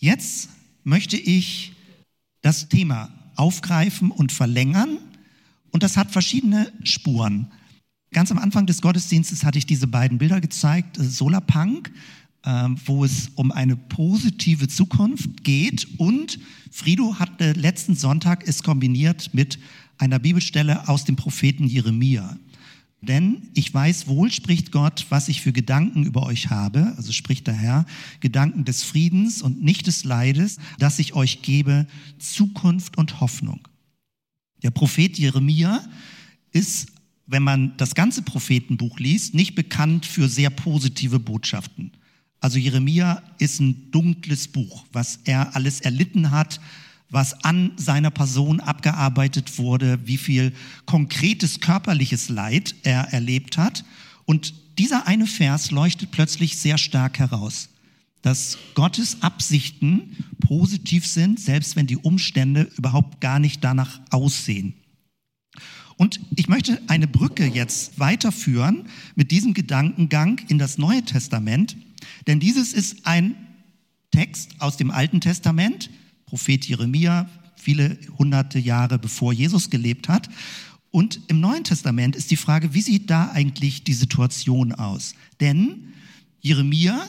Jetzt möchte ich das Thema aufgreifen und verlängern und das hat verschiedene Spuren. Ganz am Anfang des Gottesdienstes hatte ich diese beiden Bilder gezeigt, Solarpunk, äh, wo es um eine positive Zukunft geht und Frido hatte letzten Sonntag es kombiniert mit einer Bibelstelle aus dem Propheten Jeremia. Denn ich weiß wohl, spricht Gott, was ich für Gedanken über euch habe, also spricht der Herr, Gedanken des Friedens und nicht des Leides, dass ich euch gebe, Zukunft und Hoffnung. Der Prophet Jeremia ist, wenn man das ganze Prophetenbuch liest, nicht bekannt für sehr positive Botschaften. Also Jeremia ist ein dunkles Buch, was er alles erlitten hat, was an seiner Person abgearbeitet wurde, wie viel konkretes körperliches Leid er erlebt hat. Und dieser eine Vers leuchtet plötzlich sehr stark heraus, dass Gottes Absichten positiv sind, selbst wenn die Umstände überhaupt gar nicht danach aussehen. Und ich möchte eine Brücke jetzt weiterführen mit diesem Gedankengang in das Neue Testament, denn dieses ist ein Text aus dem Alten Testament, Prophet Jeremia, viele hunderte Jahre bevor Jesus gelebt hat. Und im Neuen Testament ist die Frage, wie sieht da eigentlich die Situation aus? Denn Jeremia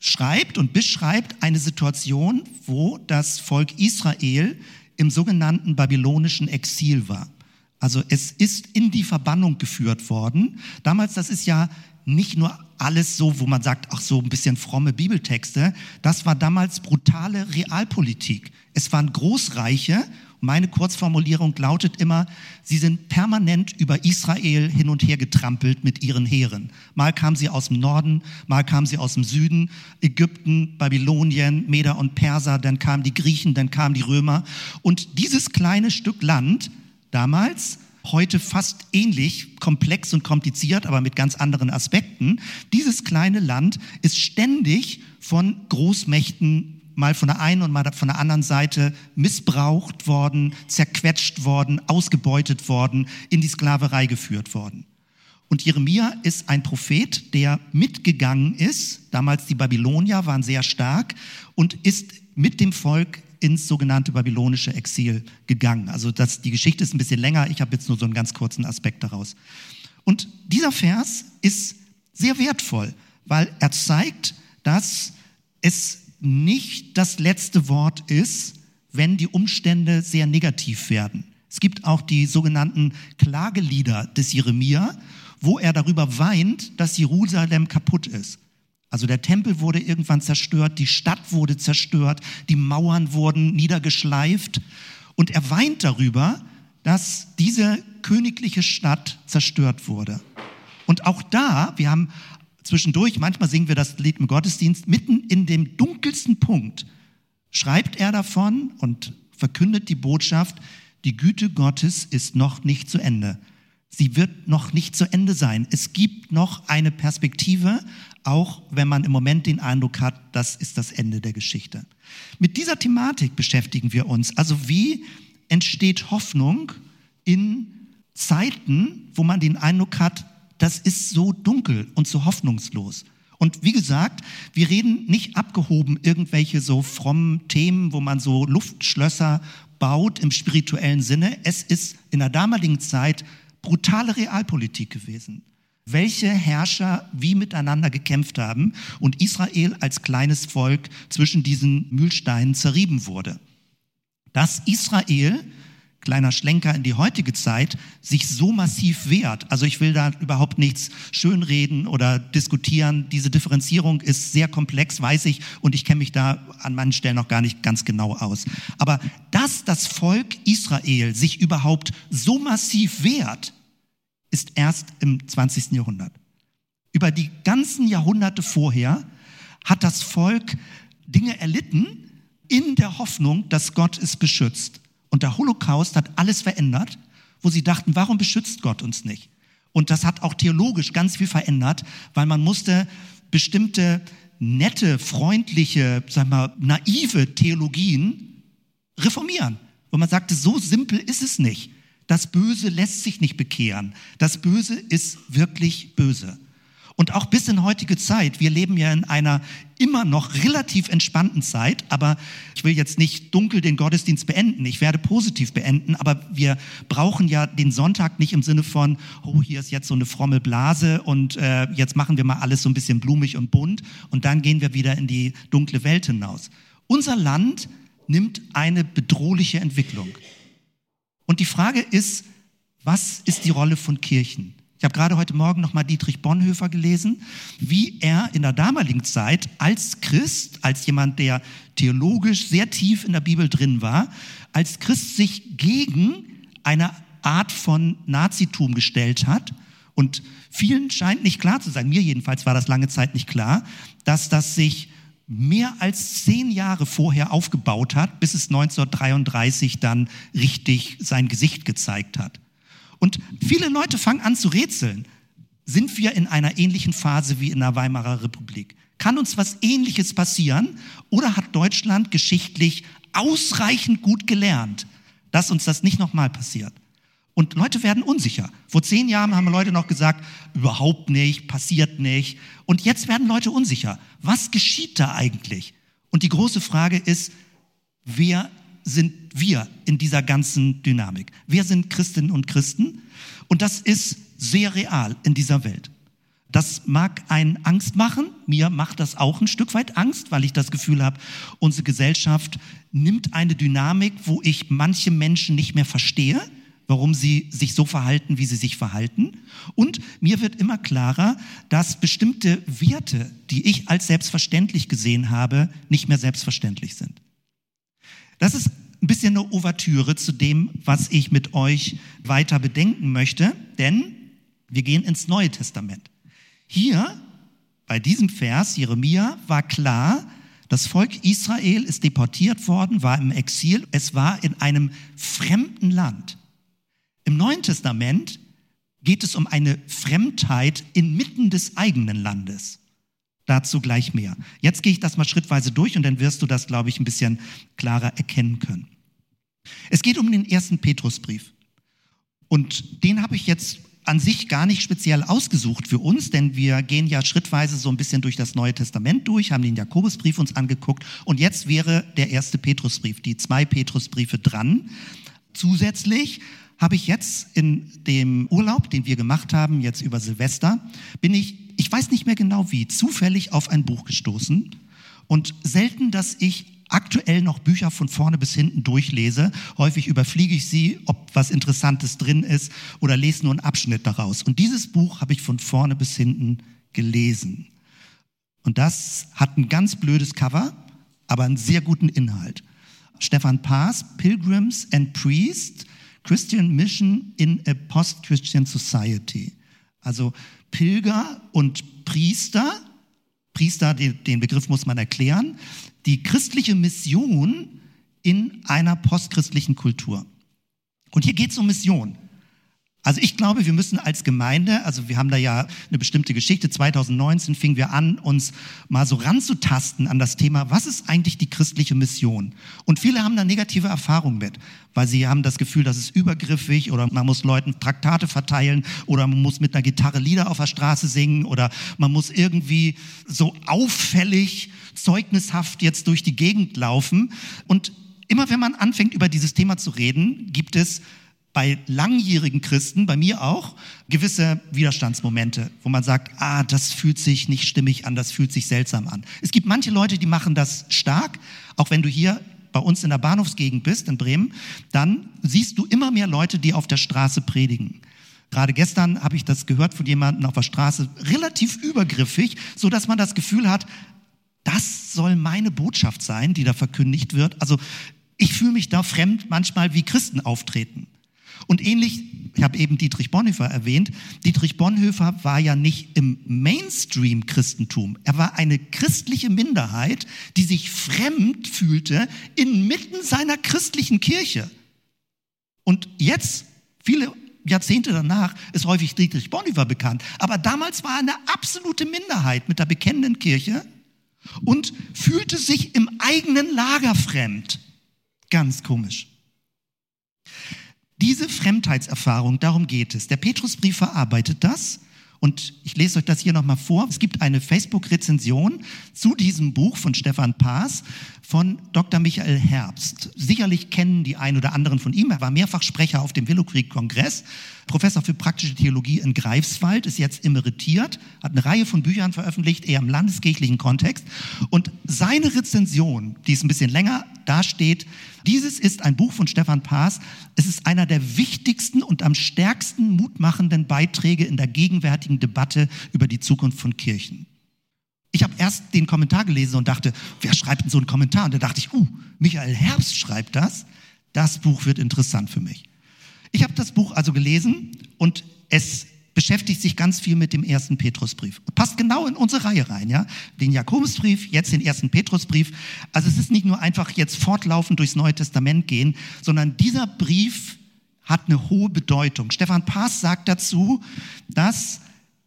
schreibt und beschreibt eine Situation, wo das Volk Israel im sogenannten babylonischen Exil war. Also es ist in die Verbannung geführt worden. Damals, das ist ja nicht nur alles so, wo man sagt, ach so ein bisschen fromme Bibeltexte. Das war damals brutale Realpolitik. Es waren Großreiche. Meine Kurzformulierung lautet immer, sie sind permanent über Israel hin und her getrampelt mit ihren Heeren. Mal kamen sie aus dem Norden, mal kamen sie aus dem Süden, Ägypten, Babylonien, Meder und Perser, dann kamen die Griechen, dann kamen die Römer. Und dieses kleine Stück Land damals heute fast ähnlich, komplex und kompliziert, aber mit ganz anderen Aspekten. Dieses kleine Land ist ständig von Großmächten mal von der einen und mal von der anderen Seite missbraucht worden, zerquetscht worden, ausgebeutet worden, in die Sklaverei geführt worden. Und Jeremia ist ein Prophet, der mitgegangen ist. Damals die Babylonier waren sehr stark und ist mit dem Volk ins sogenannte babylonische Exil gegangen. Also das, die Geschichte ist ein bisschen länger, ich habe jetzt nur so einen ganz kurzen Aspekt daraus. Und dieser Vers ist sehr wertvoll, weil er zeigt, dass es nicht das letzte Wort ist, wenn die Umstände sehr negativ werden. Es gibt auch die sogenannten Klagelieder des Jeremia, wo er darüber weint, dass Jerusalem kaputt ist. Also der Tempel wurde irgendwann zerstört, die Stadt wurde zerstört, die Mauern wurden niedergeschleift und er weint darüber, dass diese königliche Stadt zerstört wurde. Und auch da, wir haben zwischendurch, manchmal singen wir das Lied im Gottesdienst, mitten in dem dunkelsten Punkt schreibt er davon und verkündet die Botschaft, die Güte Gottes ist noch nicht zu Ende. Sie wird noch nicht zu Ende sein. Es gibt noch eine Perspektive, auch wenn man im Moment den Eindruck hat, das ist das Ende der Geschichte. Mit dieser Thematik beschäftigen wir uns. Also wie entsteht Hoffnung in Zeiten, wo man den Eindruck hat, das ist so dunkel und so hoffnungslos. Und wie gesagt, wir reden nicht abgehoben irgendwelche so frommen Themen, wo man so Luftschlösser baut im spirituellen Sinne. Es ist in der damaligen Zeit brutale Realpolitik gewesen. Welche Herrscher wie miteinander gekämpft haben und Israel als kleines Volk zwischen diesen Mühlsteinen zerrieben wurde. Dass Israel kleiner Schlenker in die heutige Zeit, sich so massiv wehrt. Also ich will da überhaupt nichts schönreden oder diskutieren. Diese Differenzierung ist sehr komplex, weiß ich, und ich kenne mich da an manchen Stellen noch gar nicht ganz genau aus. Aber dass das Volk Israel sich überhaupt so massiv wehrt, ist erst im 20. Jahrhundert. Über die ganzen Jahrhunderte vorher hat das Volk Dinge erlitten in der Hoffnung, dass Gott es beschützt. Und der Holocaust hat alles verändert, wo sie dachten, warum beschützt Gott uns nicht? Und das hat auch theologisch ganz viel verändert, weil man musste bestimmte nette, freundliche, sag mal, naive Theologien reformieren. Wo man sagte, so simpel ist es nicht. Das Böse lässt sich nicht bekehren. Das Böse ist wirklich böse. Und auch bis in heutige Zeit, wir leben ja in einer immer noch relativ entspannten Zeit, aber ich will jetzt nicht dunkel den Gottesdienst beenden, ich werde positiv beenden, aber wir brauchen ja den Sonntag nicht im Sinne von, oh, hier ist jetzt so eine fromme Blase und äh, jetzt machen wir mal alles so ein bisschen blumig und bunt und dann gehen wir wieder in die dunkle Welt hinaus. Unser Land nimmt eine bedrohliche Entwicklung. Und die Frage ist, was ist die Rolle von Kirchen? Ich habe gerade heute Morgen nochmal Dietrich Bonhoeffer gelesen, wie er in der damaligen Zeit als Christ, als jemand, der theologisch sehr tief in der Bibel drin war, als Christ sich gegen eine Art von Nazitum gestellt hat. Und vielen scheint nicht klar zu sein, mir jedenfalls war das lange Zeit nicht klar, dass das sich mehr als zehn Jahre vorher aufgebaut hat, bis es 1933 dann richtig sein Gesicht gezeigt hat. Und viele Leute fangen an zu rätseln. Sind wir in einer ähnlichen Phase wie in der Weimarer Republik? Kann uns was Ähnliches passieren? Oder hat Deutschland geschichtlich ausreichend gut gelernt, dass uns das nicht nochmal passiert? Und Leute werden unsicher. Vor zehn Jahren haben Leute noch gesagt, überhaupt nicht, passiert nicht. Und jetzt werden Leute unsicher. Was geschieht da eigentlich? Und die große Frage ist, wer sind wir in dieser ganzen Dynamik. Wir sind Christinnen und Christen und das ist sehr real in dieser Welt. Das mag einen Angst machen. Mir macht das auch ein Stück weit Angst, weil ich das Gefühl habe, unsere Gesellschaft nimmt eine Dynamik, wo ich manche Menschen nicht mehr verstehe, warum sie sich so verhalten, wie sie sich verhalten. Und mir wird immer klarer, dass bestimmte Werte, die ich als selbstverständlich gesehen habe, nicht mehr selbstverständlich sind. Das ist ein bisschen eine Ouvertüre zu dem, was ich mit euch weiter bedenken möchte, denn wir gehen ins Neue Testament. Hier, bei diesem Vers, Jeremia, war klar, das Volk Israel ist deportiert worden, war im Exil, es war in einem fremden Land. Im Neuen Testament geht es um eine Fremdheit inmitten des eigenen Landes. Dazu gleich mehr. Jetzt gehe ich das mal schrittweise durch und dann wirst du das, glaube ich, ein bisschen klarer erkennen können. Es geht um den ersten Petrusbrief. Und den habe ich jetzt an sich gar nicht speziell ausgesucht für uns, denn wir gehen ja schrittweise so ein bisschen durch das Neue Testament durch, haben den Jakobusbrief uns angeguckt und jetzt wäre der erste Petrusbrief, die zwei Petrusbriefe dran. Zusätzlich habe ich jetzt in dem Urlaub, den wir gemacht haben, jetzt über Silvester, bin ich ich weiß nicht mehr genau wie, zufällig auf ein Buch gestoßen und selten, dass ich aktuell noch Bücher von vorne bis hinten durchlese. Häufig überfliege ich sie, ob was Interessantes drin ist oder lese nur einen Abschnitt daraus. Und dieses Buch habe ich von vorne bis hinten gelesen. Und das hat ein ganz blödes Cover, aber einen sehr guten Inhalt. Stefan Paas, Pilgrims and Priests, Christian Mission in a Post-Christian Society. Also Pilger und Priester, Priester, den Begriff muss man erklären, die christliche Mission in einer postchristlichen Kultur. Und hier geht es um Mission. Also ich glaube, wir müssen als Gemeinde, also wir haben da ja eine bestimmte Geschichte, 2019 fingen wir an, uns mal so ranzutasten an das Thema, was ist eigentlich die christliche Mission? Und viele haben da negative Erfahrungen mit, weil sie haben das Gefühl, das ist übergriffig oder man muss Leuten Traktate verteilen oder man muss mit einer Gitarre Lieder auf der Straße singen oder man muss irgendwie so auffällig, zeugnishaft jetzt durch die Gegend laufen. Und immer wenn man anfängt, über dieses Thema zu reden, gibt es bei langjährigen Christen, bei mir auch, gewisse Widerstandsmomente, wo man sagt, ah, das fühlt sich nicht stimmig an, das fühlt sich seltsam an. Es gibt manche Leute, die machen das stark, auch wenn du hier bei uns in der Bahnhofsgegend bist, in Bremen, dann siehst du immer mehr Leute, die auf der Straße predigen. Gerade gestern habe ich das gehört von jemandem auf der Straße, relativ übergriffig, so dass man das Gefühl hat, das soll meine Botschaft sein, die da verkündigt wird. Also ich fühle mich da fremd manchmal, wie Christen auftreten. Und ähnlich, ich habe eben Dietrich Bonhoeffer erwähnt, Dietrich Bonhoeffer war ja nicht im Mainstream-Christentum. Er war eine christliche Minderheit, die sich fremd fühlte inmitten seiner christlichen Kirche. Und jetzt, viele Jahrzehnte danach, ist häufig Dietrich Bonhoeffer bekannt. Aber damals war er eine absolute Minderheit mit der bekennenden Kirche und fühlte sich im eigenen Lager fremd. Ganz komisch. Diese Fremdheitserfahrung, darum geht es. Der Petrusbrief verarbeitet das Und ich lese euch das hier nochmal vor. Es gibt eine Facebook-Rezension zu diesem Buch von Stefan Paas von Dr. Michael Herbst. Sicherlich kennen die einen oder anderen von ihm. Er war mehrfach Sprecher auf dem Willow Creek Kongress, Professor für praktische Theologie in Greifswald, ist jetzt emeritiert, hat eine Reihe von Büchern veröffentlicht, eher im landeskirchlichen Kontext. Und seine Rezension, die ist ein bisschen länger, da steht, dieses ist ein Buch von Stefan Paas. Es ist einer der wichtigsten und am stärksten mutmachenden Beiträge in der gegenwärtigen Debatte über die Zukunft von Kirchen. Ich habe erst den Kommentar gelesen und dachte, wer schreibt denn so einen Kommentar? Und da dachte ich, uh, Michael Herbst schreibt das. Das Buch wird interessant für mich. Ich habe das Buch also gelesen und es beschäftigt sich ganz viel mit dem ersten Petrusbrief. Passt genau in unsere Reihe rein, ja? Den Jakobusbrief, jetzt den ersten Petrusbrief. Also es ist nicht nur einfach jetzt fortlaufend durchs Neue Testament gehen, sondern dieser Brief hat eine hohe Bedeutung. Stefan Paas sagt dazu, dass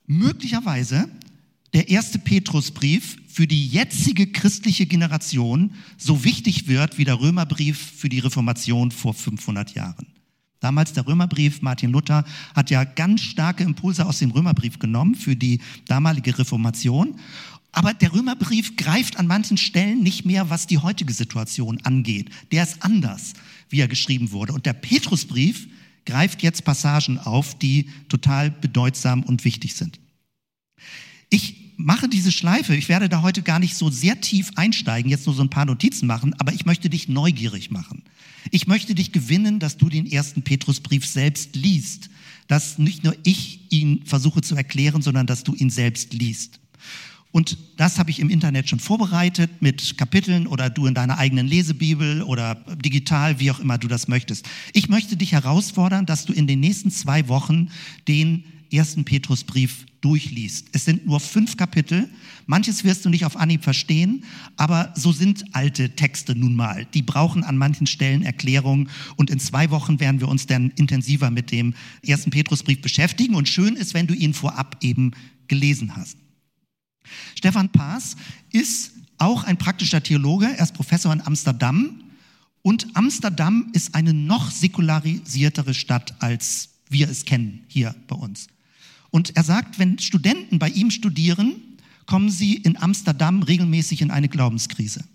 möglicherweise der erste Petrusbrief für die jetzige christliche Generation so wichtig wird wie der Römerbrief für die Reformation vor 500 Jahren. Damals der Römerbrief, Martin Luther hat ja ganz starke Impulse aus dem Römerbrief genommen für die damalige Reformation. Aber der Römerbrief greift an manchen Stellen nicht mehr, was die heutige Situation angeht. Der ist anders, wie er geschrieben wurde. Und der Petrusbrief greift jetzt Passagen auf, die total bedeutsam und wichtig sind. Ich mache diese Schleife. Ich werde da heute gar nicht so sehr tief einsteigen, jetzt nur so ein paar Notizen machen, aber ich möchte dich neugierig machen. Ich möchte dich gewinnen, dass du den ersten Petrusbrief selbst liest. Dass nicht nur ich ihn versuche zu erklären, sondern dass du ihn selbst liest. Und das habe ich im Internet schon vorbereitet mit Kapiteln oder du in deiner eigenen Lesebibel oder digital, wie auch immer du das möchtest. Ich möchte dich herausfordern, dass du in den nächsten zwei Wochen den ersten Petrusbrief durchliest. Es sind nur fünf Kapitel. Manches wirst du nicht auf Anhieb verstehen, aber so sind alte Texte nun mal. Die brauchen an manchen Stellen Erklärung und in zwei Wochen werden wir uns dann intensiver mit dem ersten Petrusbrief beschäftigen und schön ist, wenn du ihn vorab eben gelesen hast. Stefan Paas ist auch ein praktischer Theologe. Er ist Professor in Amsterdam und Amsterdam ist eine noch säkularisiertere Stadt als wir es kennen hier bei uns. Und er sagt, wenn Studenten bei ihm studieren, kommen sie in Amsterdam regelmäßig in eine Glaubenskrise.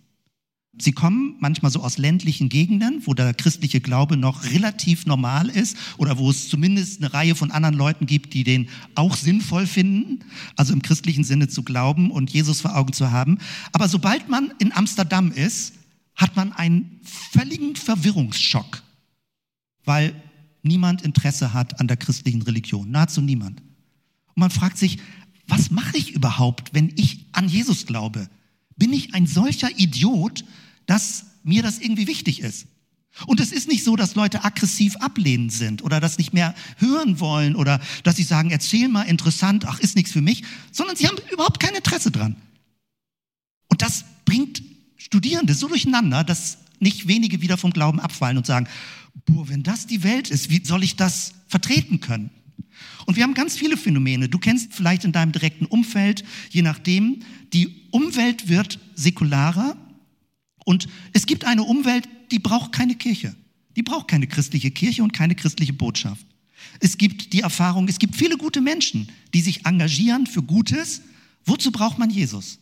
Sie kommen manchmal so aus ländlichen Gegenden, wo der christliche Glaube noch relativ normal ist oder wo es zumindest eine Reihe von anderen Leuten gibt, die den auch sinnvoll finden, also im christlichen Sinne zu glauben und Jesus vor Augen zu haben. Aber sobald man in Amsterdam ist, hat man einen völligen Verwirrungsschock, weil niemand Interesse hat an der christlichen Religion, nahezu niemand. Und man fragt sich, was mache ich überhaupt, wenn ich an Jesus glaube? Bin ich ein solcher Idiot, dass mir das irgendwie wichtig ist? Und es ist nicht so, dass Leute aggressiv ablehnend sind oder das nicht mehr hören wollen oder dass sie sagen, erzähl mal interessant, ach, ist nichts für mich, sondern sie haben überhaupt kein Interesse dran. Und das bringt Studierende so durcheinander, dass nicht wenige wieder vom Glauben abfallen und sagen, boah, wenn das die Welt ist, wie soll ich das vertreten können? Und wir haben ganz viele Phänomene. Du kennst vielleicht in deinem direkten Umfeld, je nachdem, die Umwelt wird säkularer und es gibt eine Umwelt, die braucht keine Kirche. Die braucht keine christliche Kirche und keine christliche Botschaft. Es gibt die Erfahrung, es gibt viele gute Menschen, die sich engagieren für Gutes. Wozu braucht man Jesus?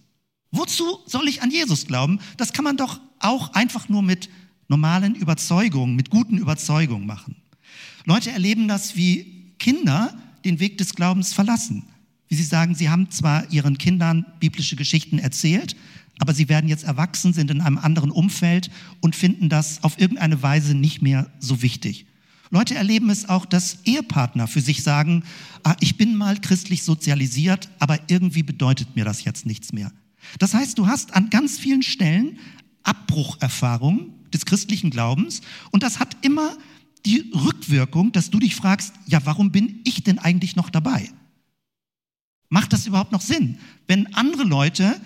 Wozu soll ich an Jesus glauben? Das kann man doch auch einfach nur mit normalen Überzeugungen, mit guten Überzeugungen machen. Leute erleben das wie Kinder den Weg des Glaubens verlassen. Wie sie sagen, sie haben zwar ihren Kindern biblische Geschichten erzählt, aber sie werden jetzt erwachsen, sind in einem anderen Umfeld und finden das auf irgendeine Weise nicht mehr so wichtig. Leute erleben es auch, dass Ehepartner für sich sagen, ah, ich bin mal christlich sozialisiert, aber irgendwie bedeutet mir das jetzt nichts mehr. Das heißt, du hast an ganz vielen Stellen Abbrucherfahrungen des christlichen Glaubens und das hat immer die Rückwirkung, dass du dich fragst, ja, warum bin ich denn eigentlich noch dabei? Macht das überhaupt noch Sinn? Wenn andere Leute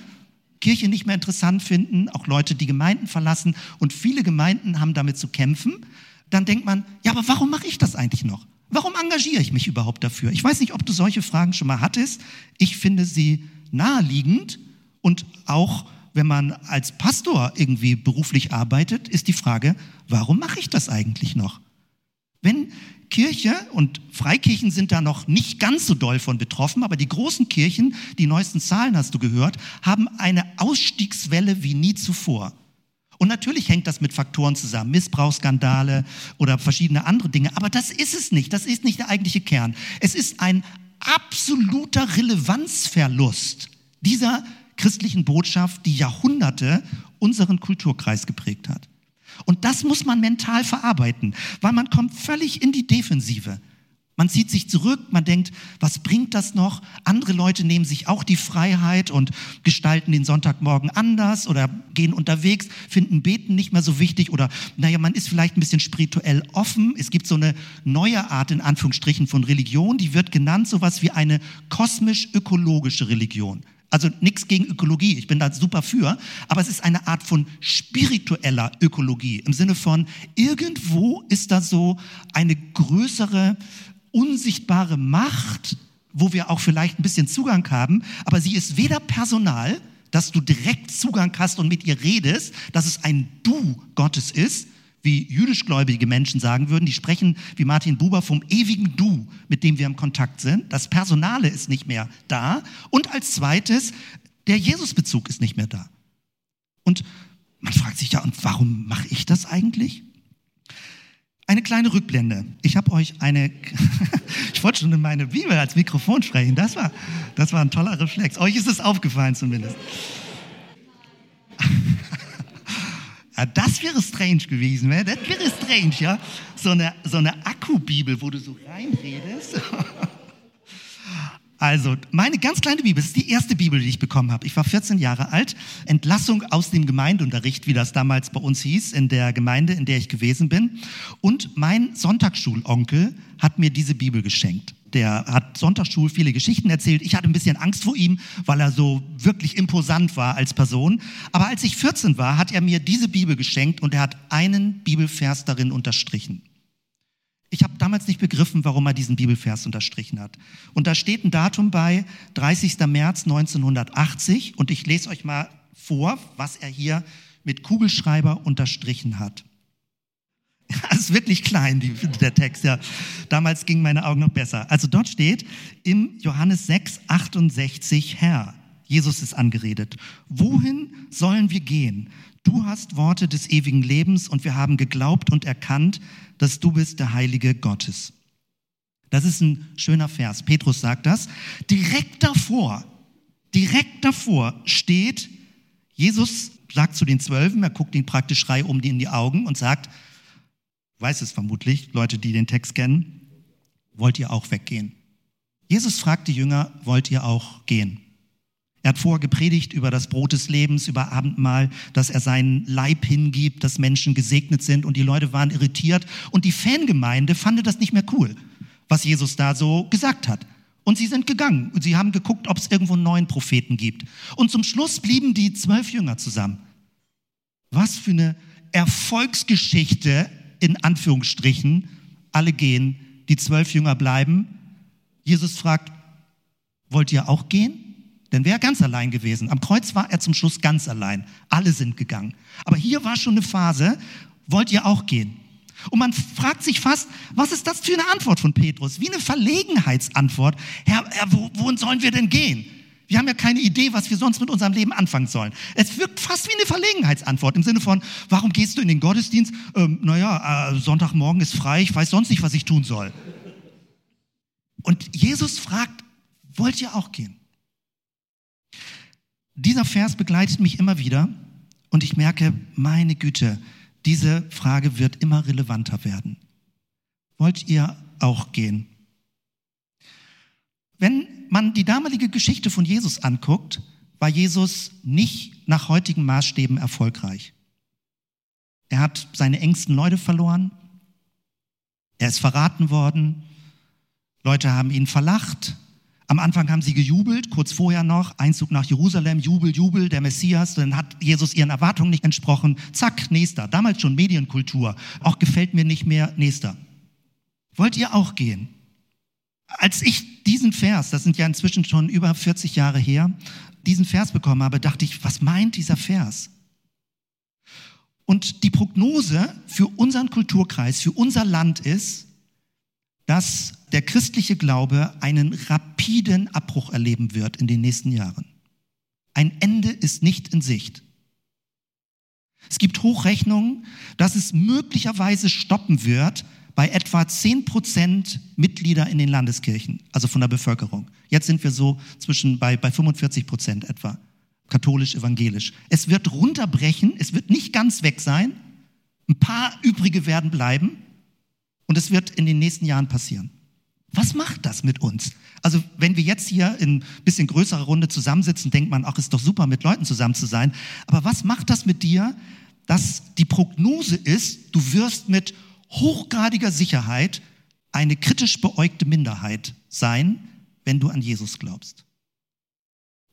Kirche nicht mehr interessant finden, auch Leute, die Gemeinden verlassen und viele Gemeinden haben damit zu kämpfen, dann denkt man, ja, aber warum mache ich das eigentlich noch? Warum engagiere ich mich überhaupt dafür? Ich weiß nicht, ob du solche Fragen schon mal hattest. Ich finde sie naheliegend und auch wenn man als Pastor irgendwie beruflich arbeitet, ist die Frage, warum mache ich das eigentlich noch? Wenn Kirche und Freikirchen sind da noch nicht ganz so doll von betroffen, aber die großen Kirchen, die neuesten Zahlen hast du gehört, haben eine Ausstiegswelle wie nie zuvor. Und natürlich hängt das mit Faktoren zusammen, Missbrauchsskandale oder verschiedene andere Dinge, aber das ist es nicht, das ist nicht der eigentliche Kern. Es ist ein absoluter Relevanzverlust dieser christlichen Botschaft, die Jahrhunderte unseren Kulturkreis geprägt hat. Und das muss man mental verarbeiten, weil man kommt völlig in die Defensive. Man zieht sich zurück, man denkt, was bringt das noch? Andere Leute nehmen sich auch die Freiheit und gestalten den Sonntagmorgen anders oder gehen unterwegs, finden Beten nicht mehr so wichtig oder, naja, man ist vielleicht ein bisschen spirituell offen. Es gibt so eine neue Art in Anführungsstrichen von Religion, die wird genannt sowas wie eine kosmisch-ökologische Religion. Also nichts gegen Ökologie, ich bin da super für, aber es ist eine Art von spiritueller Ökologie im Sinne von, irgendwo ist da so eine größere, unsichtbare Macht, wo wir auch vielleicht ein bisschen Zugang haben, aber sie ist weder Personal, dass du direkt Zugang hast und mit ihr redest, dass es ein Du Gottes ist, wie jüdischgläubige Menschen sagen würden, die sprechen wie Martin Buber vom ewigen Du, mit dem wir im Kontakt sind. Das Personale ist nicht mehr da. Und als zweites, der Jesusbezug ist nicht mehr da. Und man fragt sich ja, und warum mache ich das eigentlich? Eine kleine Rückblende. Ich habe euch eine, ich wollte schon in meine Bibel als Mikrofon sprechen. Das war, das war ein toller Reflex. Euch ist es aufgefallen zumindest. Ja, das wäre strange gewesen, ne? das wäre strange, ja. So eine, so eine Akkubibel, wo du so reinredest. Also, meine ganz kleine Bibel, das ist die erste Bibel, die ich bekommen habe. Ich war 14 Jahre alt. Entlassung aus dem Gemeindeunterricht, wie das damals bei uns hieß, in der Gemeinde, in der ich gewesen bin. Und mein Sonntagsschulonkel hat mir diese Bibel geschenkt der hat Sonntagsschul viele Geschichten erzählt. Ich hatte ein bisschen Angst vor ihm, weil er so wirklich imposant war als Person. Aber als ich 14 war, hat er mir diese Bibel geschenkt und er hat einen Bibelvers darin unterstrichen. Ich habe damals nicht begriffen, warum er diesen Bibelvers unterstrichen hat. Und da steht ein Datum bei, 30. März 1980. Und ich lese euch mal vor, was er hier mit Kugelschreiber unterstrichen hat. Das ist wirklich klein, die, der Text, ja. Damals gingen meine Augen noch besser. Also dort steht im Johannes 6, 68, Herr, Jesus ist angeredet. Wohin sollen wir gehen? Du hast Worte des ewigen Lebens und wir haben geglaubt und erkannt, dass du bist der Heilige Gottes. Das ist ein schöner Vers. Petrus sagt das. Direkt davor, direkt davor steht, Jesus sagt zu den Zwölfen, er guckt ihn praktisch frei um die in die Augen und sagt, weiß es vermutlich, Leute, die den Text kennen, wollt ihr auch weggehen? Jesus fragt die Jünger, wollt ihr auch gehen? Er hat vorher gepredigt über das Brot des Lebens, über Abendmahl, dass er seinen Leib hingibt, dass Menschen gesegnet sind und die Leute waren irritiert und die Fangemeinde fand das nicht mehr cool, was Jesus da so gesagt hat. Und sie sind gegangen und sie haben geguckt, ob es irgendwo einen neuen Propheten gibt. Und zum Schluss blieben die zwölf Jünger zusammen. Was für eine Erfolgsgeschichte in Anführungsstrichen, alle gehen, die zwölf Jünger bleiben. Jesus fragt, wollt ihr auch gehen? Denn wäre ganz allein gewesen. Am Kreuz war er zum Schluss ganz allein. Alle sind gegangen. Aber hier war schon eine Phase, wollt ihr auch gehen? Und man fragt sich fast, was ist das für eine Antwort von Petrus? Wie eine Verlegenheitsantwort. Herr, Herr wo, wohin sollen wir denn gehen? Wir haben ja keine Idee, was wir sonst mit unserem Leben anfangen sollen. Es wirkt fast wie eine Verlegenheitsantwort im Sinne von, warum gehst du in den Gottesdienst? Ähm, naja, äh, Sonntagmorgen ist frei, ich weiß sonst nicht, was ich tun soll. Und Jesus fragt, wollt ihr auch gehen? Dieser Vers begleitet mich immer wieder und ich merke, meine Güte, diese Frage wird immer relevanter werden. Wollt ihr auch gehen? Wenn man die damalige Geschichte von Jesus anguckt, war Jesus nicht nach heutigen Maßstäben erfolgreich. Er hat seine engsten Leute verloren. Er ist verraten worden. Leute haben ihn verlacht. Am Anfang haben sie gejubelt, kurz vorher noch, Einzug nach Jerusalem, Jubel, Jubel, der Messias. Dann hat Jesus ihren Erwartungen nicht entsprochen. Zack, nächster. Damals schon Medienkultur. Auch gefällt mir nicht mehr, nächster. Wollt ihr auch gehen? Als ich diesen Vers, das sind ja inzwischen schon über 40 Jahre her, diesen Vers bekommen habe, dachte ich, was meint dieser Vers? Und die Prognose für unseren Kulturkreis, für unser Land ist, dass der christliche Glaube einen rapiden Abbruch erleben wird in den nächsten Jahren. Ein Ende ist nicht in Sicht. Es gibt Hochrechnungen, dass es möglicherweise stoppen wird bei etwa 10 Prozent Mitglieder in den Landeskirchen, also von der Bevölkerung. Jetzt sind wir so zwischen bei, bei 45 Prozent etwa, katholisch, evangelisch. Es wird runterbrechen, es wird nicht ganz weg sein, ein paar übrige werden bleiben und es wird in den nächsten Jahren passieren. Was macht das mit uns? Also wenn wir jetzt hier in ein bisschen größerer Runde zusammensitzen, denkt man, ach, ist doch super, mit Leuten zusammen zu sein. Aber was macht das mit dir, dass die Prognose ist, du wirst mit hochgradiger Sicherheit eine kritisch beäugte Minderheit sein, wenn du an Jesus glaubst.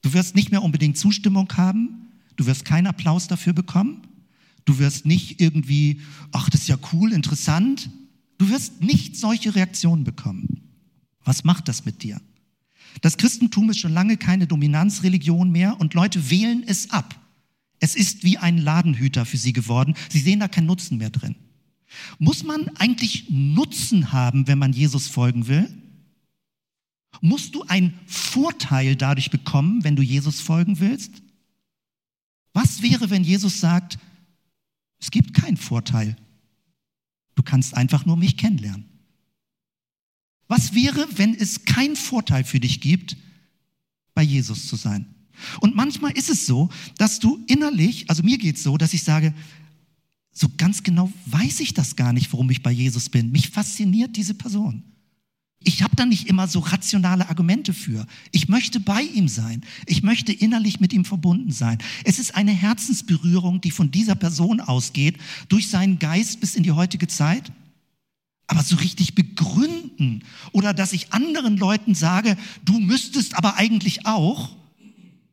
Du wirst nicht mehr unbedingt Zustimmung haben, du wirst keinen Applaus dafür bekommen, du wirst nicht irgendwie, ach, das ist ja cool, interessant, du wirst nicht solche Reaktionen bekommen. Was macht das mit dir? Das Christentum ist schon lange keine Dominanzreligion mehr und Leute wählen es ab. Es ist wie ein Ladenhüter für sie geworden. Sie sehen da keinen Nutzen mehr drin. Muss man eigentlich Nutzen haben, wenn man Jesus folgen will? Musst du einen Vorteil dadurch bekommen, wenn du Jesus folgen willst? Was wäre, wenn Jesus sagt, es gibt keinen Vorteil. Du kannst einfach nur mich kennenlernen. Was wäre, wenn es keinen Vorteil für dich gibt, bei Jesus zu sein? Und manchmal ist es so, dass du innerlich, also mir geht es so, dass ich sage, so ganz genau weiß ich das gar nicht, warum ich bei Jesus bin. Mich fasziniert diese Person. Ich habe da nicht immer so rationale Argumente für. Ich möchte bei ihm sein. Ich möchte innerlich mit ihm verbunden sein. Es ist eine Herzensberührung, die von dieser Person ausgeht, durch seinen Geist bis in die heutige Zeit. Aber so richtig begründen oder dass ich anderen Leuten sage, du müsstest aber eigentlich auch,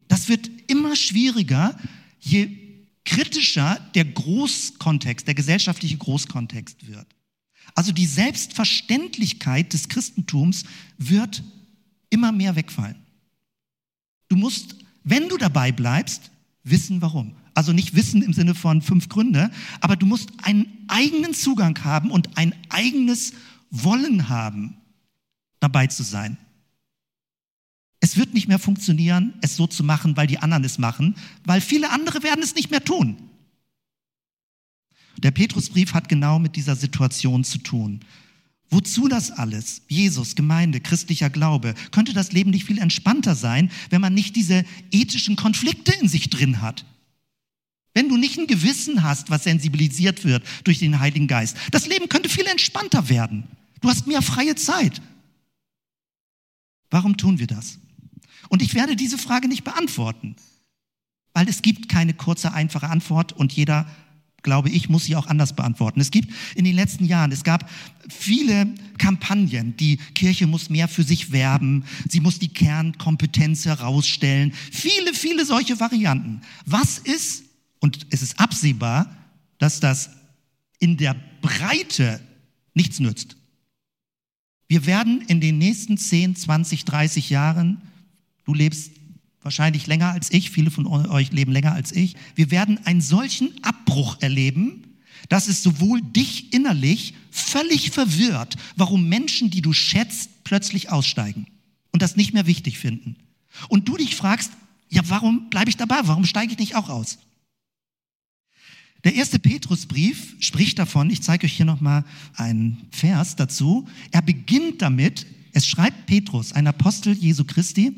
das wird immer schwieriger, je kritischer der Großkontext, der gesellschaftliche Großkontext wird. Also die Selbstverständlichkeit des Christentums wird immer mehr wegfallen. Du musst, wenn du dabei bleibst, wissen warum. Also nicht wissen im Sinne von fünf Gründe, aber du musst einen eigenen Zugang haben und ein eigenes Wollen haben, dabei zu sein. Es wird nicht mehr funktionieren, es so zu machen, weil die anderen es machen, weil viele andere werden es nicht mehr tun. Der Petrusbrief hat genau mit dieser Situation zu tun. Wozu das alles? Jesus, Gemeinde, christlicher Glaube. Könnte das Leben nicht viel entspannter sein, wenn man nicht diese ethischen Konflikte in sich drin hat? Wenn du nicht ein Gewissen hast, was sensibilisiert wird durch den Heiligen Geist. Das Leben könnte viel entspannter werden. Du hast mehr freie Zeit. Warum tun wir das? Und ich werde diese Frage nicht beantworten, weil es gibt keine kurze, einfache Antwort und jeder glaube ich, muss sie auch anders beantworten. Es gibt in den letzten Jahren, es gab viele Kampagnen, die Kirche muss mehr für sich werben, sie muss die Kernkompetenz herausstellen, viele, viele solche Varianten. Was ist, und es ist absehbar, dass das in der Breite nichts nützt. Wir werden in den nächsten 10, 20, 30 Jahren, du lebst wahrscheinlich länger als ich, viele von euch leben länger als ich, wir werden einen solchen Abbruch erleben, dass es sowohl dich innerlich völlig verwirrt, warum Menschen, die du schätzt, plötzlich aussteigen und das nicht mehr wichtig finden. Und du dich fragst, ja, warum bleibe ich dabei? Warum steige ich nicht auch aus? Der erste Petrusbrief spricht davon, ich zeige euch hier nochmal einen Vers dazu. Er beginnt damit, es schreibt Petrus, ein Apostel Jesu Christi,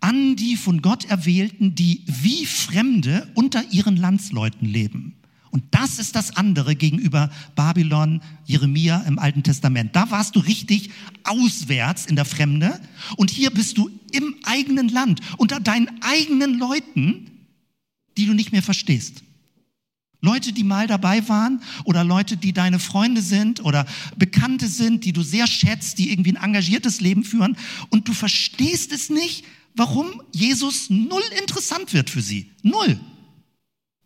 an die von Gott erwählten, die wie Fremde unter ihren Landsleuten leben. Und das ist das andere gegenüber Babylon, Jeremia im Alten Testament. Da warst du richtig auswärts in der Fremde und hier bist du im eigenen Land, unter deinen eigenen Leuten, die du nicht mehr verstehst. Leute, die mal dabei waren oder Leute, die deine Freunde sind oder Bekannte sind, die du sehr schätzt, die irgendwie ein engagiertes Leben führen und du verstehst es nicht, warum Jesus null interessant wird für sie. Null.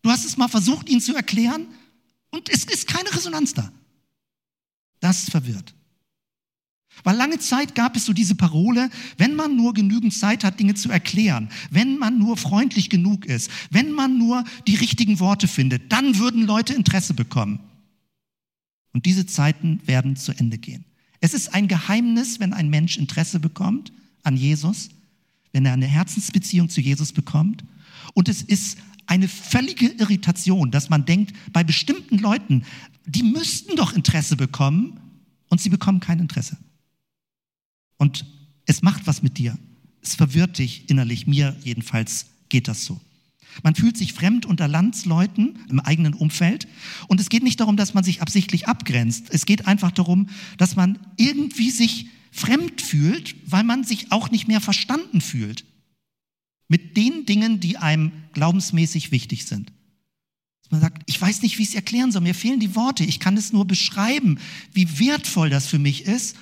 Du hast es mal versucht, ihn zu erklären und es ist keine Resonanz da. Das verwirrt. Weil lange Zeit gab es so diese Parole, wenn man nur genügend Zeit hat, Dinge zu erklären, wenn man nur freundlich genug ist, wenn man nur die richtigen Worte findet, dann würden Leute Interesse bekommen. Und diese Zeiten werden zu Ende gehen. Es ist ein Geheimnis, wenn ein Mensch Interesse bekommt an Jesus, wenn er eine Herzensbeziehung zu Jesus bekommt. Und es ist eine völlige Irritation, dass man denkt, bei bestimmten Leuten, die müssten doch Interesse bekommen und sie bekommen kein Interesse. Und es macht was mit dir. Es verwirrt dich innerlich. Mir jedenfalls geht das so. Man fühlt sich fremd unter Landsleuten im eigenen Umfeld. Und es geht nicht darum, dass man sich absichtlich abgrenzt. Es geht einfach darum, dass man irgendwie sich fremd fühlt, weil man sich auch nicht mehr verstanden fühlt. Mit den Dingen, die einem glaubensmäßig wichtig sind. Man sagt, ich weiß nicht, wie ich es erklären soll. Mir fehlen die Worte. Ich kann es nur beschreiben, wie wertvoll das für mich ist.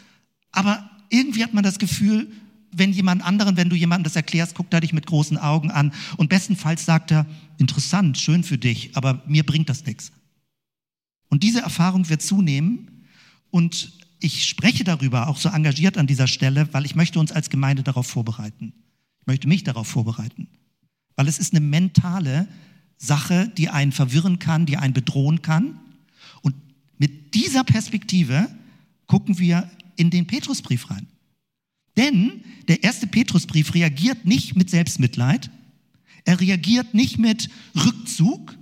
Aber irgendwie hat man das Gefühl, wenn jemand anderen, wenn du jemandem das erklärst, guckt er dich mit großen Augen an und bestenfalls sagt er, interessant, schön für dich, aber mir bringt das nichts. Und diese Erfahrung wird zunehmen und ich spreche darüber auch so engagiert an dieser Stelle, weil ich möchte uns als Gemeinde darauf vorbereiten. Ich möchte mich darauf vorbereiten, weil es ist eine mentale Sache, die einen verwirren kann, die einen bedrohen kann. Und mit dieser Perspektive gucken wir in den Petrusbrief rein. Denn der erste Petrusbrief reagiert nicht mit Selbstmitleid, er reagiert nicht mit Rückzug,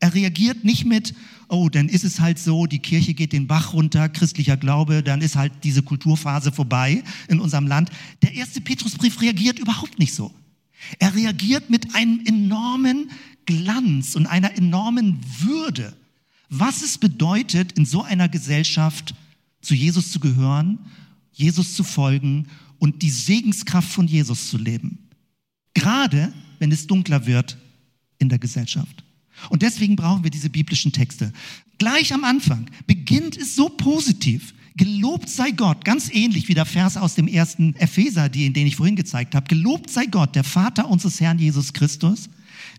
er reagiert nicht mit, oh, dann ist es halt so, die Kirche geht den Bach runter, christlicher Glaube, dann ist halt diese Kulturphase vorbei in unserem Land. Der erste Petrusbrief reagiert überhaupt nicht so. Er reagiert mit einem enormen Glanz und einer enormen Würde, was es bedeutet, in so einer Gesellschaft zu Jesus zu gehören, Jesus zu folgen und die Segenskraft von Jesus zu leben. Gerade wenn es dunkler wird in der Gesellschaft. Und deswegen brauchen wir diese biblischen Texte. Gleich am Anfang beginnt es so positiv. Gelobt sei Gott, ganz ähnlich wie der Vers aus dem ersten Epheser, den ich vorhin gezeigt habe. Gelobt sei Gott, der Vater unseres Herrn Jesus Christus,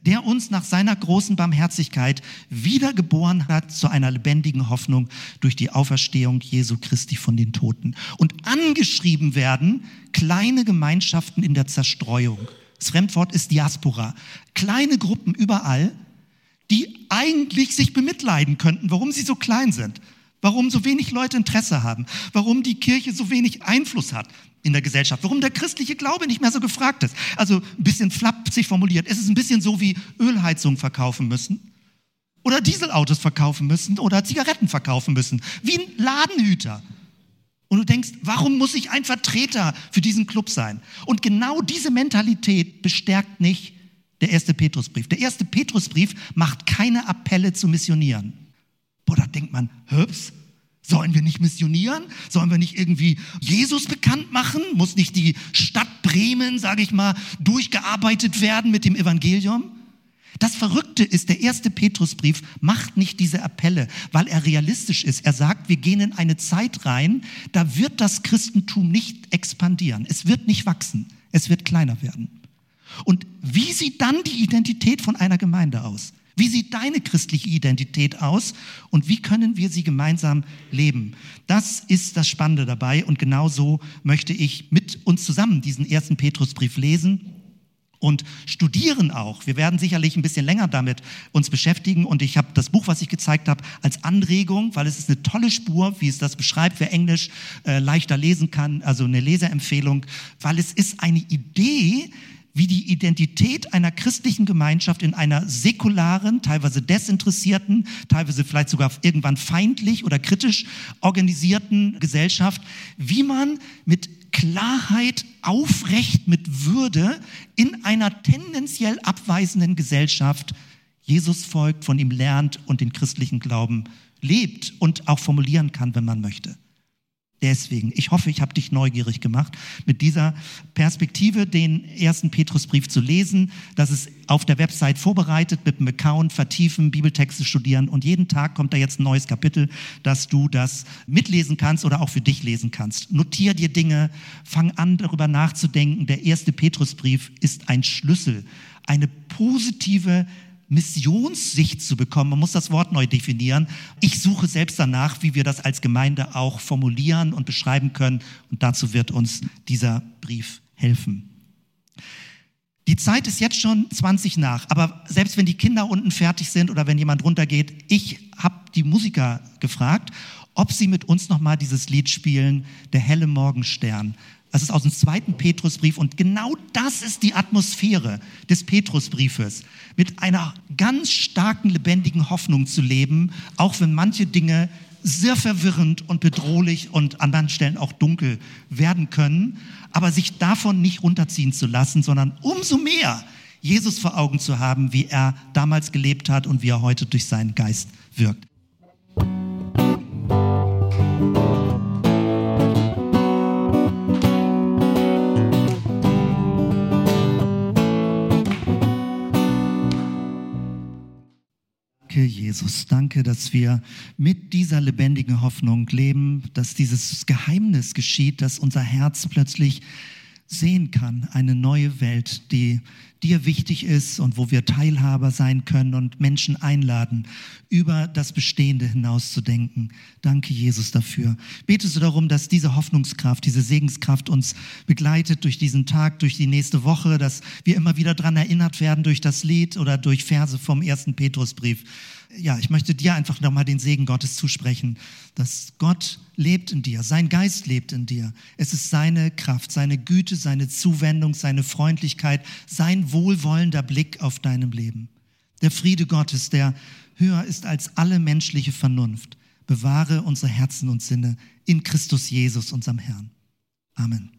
der uns nach seiner großen Barmherzigkeit wiedergeboren hat zu einer lebendigen Hoffnung durch die Auferstehung Jesu Christi von den Toten. Und angeschrieben werden kleine Gemeinschaften in der Zerstreuung. Das Fremdwort ist Diaspora. Kleine Gruppen überall, die eigentlich sich bemitleiden könnten, warum sie so klein sind, warum so wenig Leute Interesse haben, warum die Kirche so wenig Einfluss hat in der Gesellschaft, warum der christliche Glaube nicht mehr so gefragt ist. Also ein bisschen flapsig formuliert. Es ist ein bisschen so wie Ölheizung verkaufen müssen oder Dieselautos verkaufen müssen oder Zigaretten verkaufen müssen, wie ein Ladenhüter. Und du denkst, warum muss ich ein Vertreter für diesen Club sein? Und genau diese Mentalität bestärkt nicht der erste Petrusbrief. Der erste Petrusbrief macht keine Appelle zu missionieren. Boah, da denkt man, hübs, Sollen wir nicht missionieren? Sollen wir nicht irgendwie Jesus bekannt machen? Muss nicht die Stadt Bremen, sage ich mal, durchgearbeitet werden mit dem Evangelium? Das Verrückte ist, der erste Petrusbrief macht nicht diese Appelle, weil er realistisch ist. Er sagt, wir gehen in eine Zeit rein, da wird das Christentum nicht expandieren. Es wird nicht wachsen. Es wird kleiner werden. Und wie sieht dann die Identität von einer Gemeinde aus? Wie sieht deine christliche Identität aus und wie können wir sie gemeinsam leben? Das ist das Spannende dabei und genau so möchte ich mit uns zusammen diesen ersten Petrusbrief lesen und studieren auch. Wir werden sicherlich ein bisschen länger damit uns beschäftigen und ich habe das Buch, was ich gezeigt habe, als Anregung, weil es ist eine tolle Spur, wie es das beschreibt, wer Englisch äh, leichter lesen kann, also eine Leseempfehlung, weil es ist eine Idee, wie die Identität einer christlichen Gemeinschaft in einer säkularen, teilweise desinteressierten, teilweise vielleicht sogar irgendwann feindlich oder kritisch organisierten Gesellschaft, wie man mit Klarheit, aufrecht, mit Würde in einer tendenziell abweisenden Gesellschaft Jesus folgt, von ihm lernt und den christlichen Glauben lebt und auch formulieren kann, wenn man möchte. Deswegen, ich hoffe, ich habe dich neugierig gemacht, mit dieser Perspektive den ersten Petrusbrief zu lesen. Das ist auf der Website vorbereitet mit einem Account, vertiefen, Bibeltexte studieren und jeden Tag kommt da jetzt ein neues Kapitel, dass du das mitlesen kannst oder auch für dich lesen kannst. Notier dir Dinge, fang an darüber nachzudenken. Der erste Petrusbrief ist ein Schlüssel, eine positive Missionssicht zu bekommen. Man muss das Wort neu definieren. Ich suche selbst danach, wie wir das als Gemeinde auch formulieren und beschreiben können. Und dazu wird uns dieser Brief helfen. Die Zeit ist jetzt schon 20 nach, aber selbst wenn die Kinder unten fertig sind oder wenn jemand runtergeht, ich habe die Musiker gefragt, ob sie mit uns nochmal dieses Lied spielen, der helle Morgenstern. Das ist aus dem zweiten Petrusbrief und genau das ist die Atmosphäre des Petrusbriefes. Mit einer ganz starken, lebendigen Hoffnung zu leben, auch wenn manche Dinge sehr verwirrend und bedrohlich und an manchen Stellen auch dunkel werden können, aber sich davon nicht runterziehen zu lassen, sondern umso mehr Jesus vor Augen zu haben, wie er damals gelebt hat und wie er heute durch seinen Geist wirkt. Danke, Jesus. Danke, dass wir mit dieser lebendigen Hoffnung leben, dass dieses Geheimnis geschieht, dass unser Herz plötzlich sehen kann, eine neue Welt, die dir wichtig ist und wo wir Teilhaber sein können und Menschen einladen, über das Bestehende hinauszudenken. Danke, Jesus, dafür. Betest du darum, dass diese Hoffnungskraft, diese Segenskraft uns begleitet durch diesen Tag, durch die nächste Woche, dass wir immer wieder daran erinnert werden durch das Lied oder durch Verse vom ersten Petrusbrief ja, ich möchte dir einfach nochmal den Segen Gottes zusprechen, dass Gott lebt in dir, sein Geist lebt in dir. Es ist seine Kraft, seine Güte, seine Zuwendung, seine Freundlichkeit, sein wohlwollender Blick auf deinem Leben. Der Friede Gottes, der höher ist als alle menschliche Vernunft, bewahre unsere Herzen und Sinne in Christus Jesus, unserem Herrn. Amen.